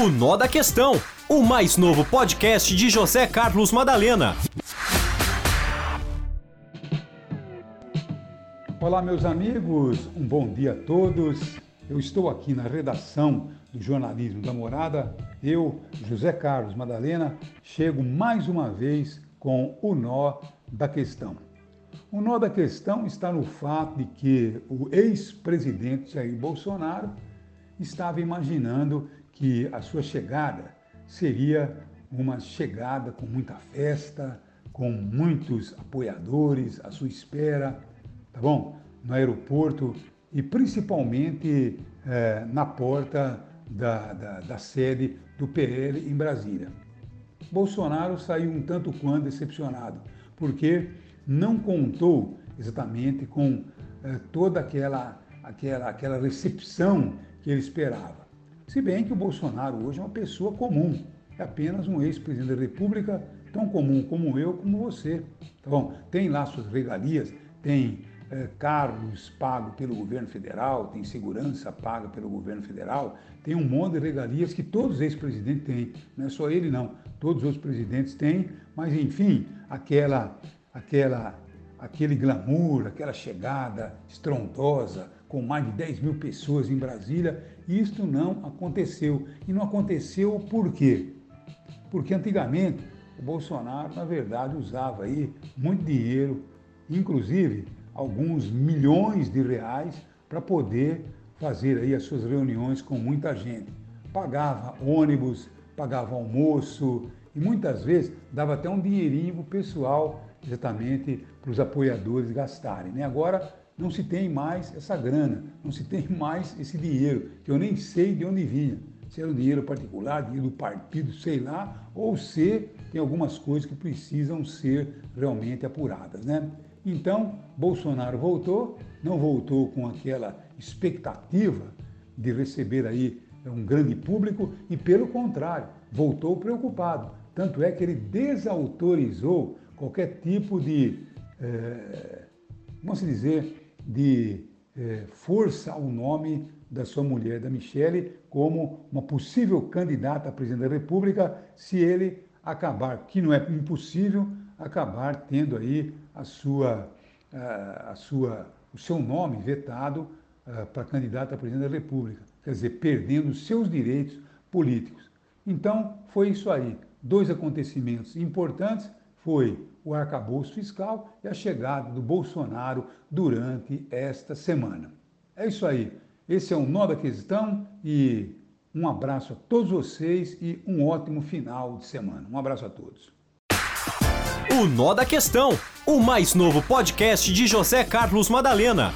O Nó da Questão, o mais novo podcast de José Carlos Madalena. Olá, meus amigos, um bom dia a todos. Eu estou aqui na redação do Jornalismo da Morada. Eu, José Carlos Madalena, chego mais uma vez com o nó da questão. O nó da questão está no fato de que o ex-presidente Jair Bolsonaro estava imaginando que a sua chegada seria uma chegada com muita festa, com muitos apoiadores à sua espera, tá bom? No aeroporto e principalmente eh, na porta da, da, da sede do PL em Brasília. Bolsonaro saiu um tanto quanto decepcionado, porque não contou exatamente com eh, toda aquela, aquela, aquela recepção que ele esperava. Se bem que o Bolsonaro hoje é uma pessoa comum, é apenas um ex-presidente da República, tão comum como eu, como você. Tá bom? Tem lá suas regalias, tem é, carros pagos pelo governo federal, tem segurança paga pelo governo federal, tem um monte de regalias que todos os ex-presidentes têm. Não é só ele, não. Todos os presidentes têm, mas enfim, aquela, aquela, aquele glamour, aquela chegada estrondosa, com mais de 10 mil pessoas em Brasília, isto não aconteceu. E não aconteceu por quê? Porque antigamente o Bolsonaro, na verdade, usava aí muito dinheiro, inclusive alguns milhões de reais, para poder fazer aí as suas reuniões com muita gente. Pagava ônibus, pagava almoço e muitas vezes dava até um dinheirinho para o pessoal, exatamente para os apoiadores gastarem. Né? Agora não se tem mais essa grana, não se tem mais esse dinheiro, que eu nem sei de onde vinha. Se era um dinheiro particular, dinheiro do partido, sei lá, ou se tem algumas coisas que precisam ser realmente apuradas, né? Então, Bolsonaro voltou, não voltou com aquela expectativa de receber aí um grande público e, pelo contrário, voltou preocupado. Tanto é que ele desautorizou qualquer tipo de, é, vamos dizer, de é, força ao nome da sua mulher, da Michele, como uma possível candidata a presidente da República, se ele acabar, que não é impossível, acabar tendo aí a sua, a, sua, o seu nome vetado para candidata a presidente da República, quer dizer, perdendo seus direitos políticos. Então, foi isso aí. Dois acontecimentos importantes foi o arcabouço fiscal e a chegada do Bolsonaro durante esta semana. É isso aí. Esse é o Nó da Questão e um abraço a todos vocês e um ótimo final de semana. Um abraço a todos. O Nó da Questão, o mais novo podcast de José Carlos Madalena.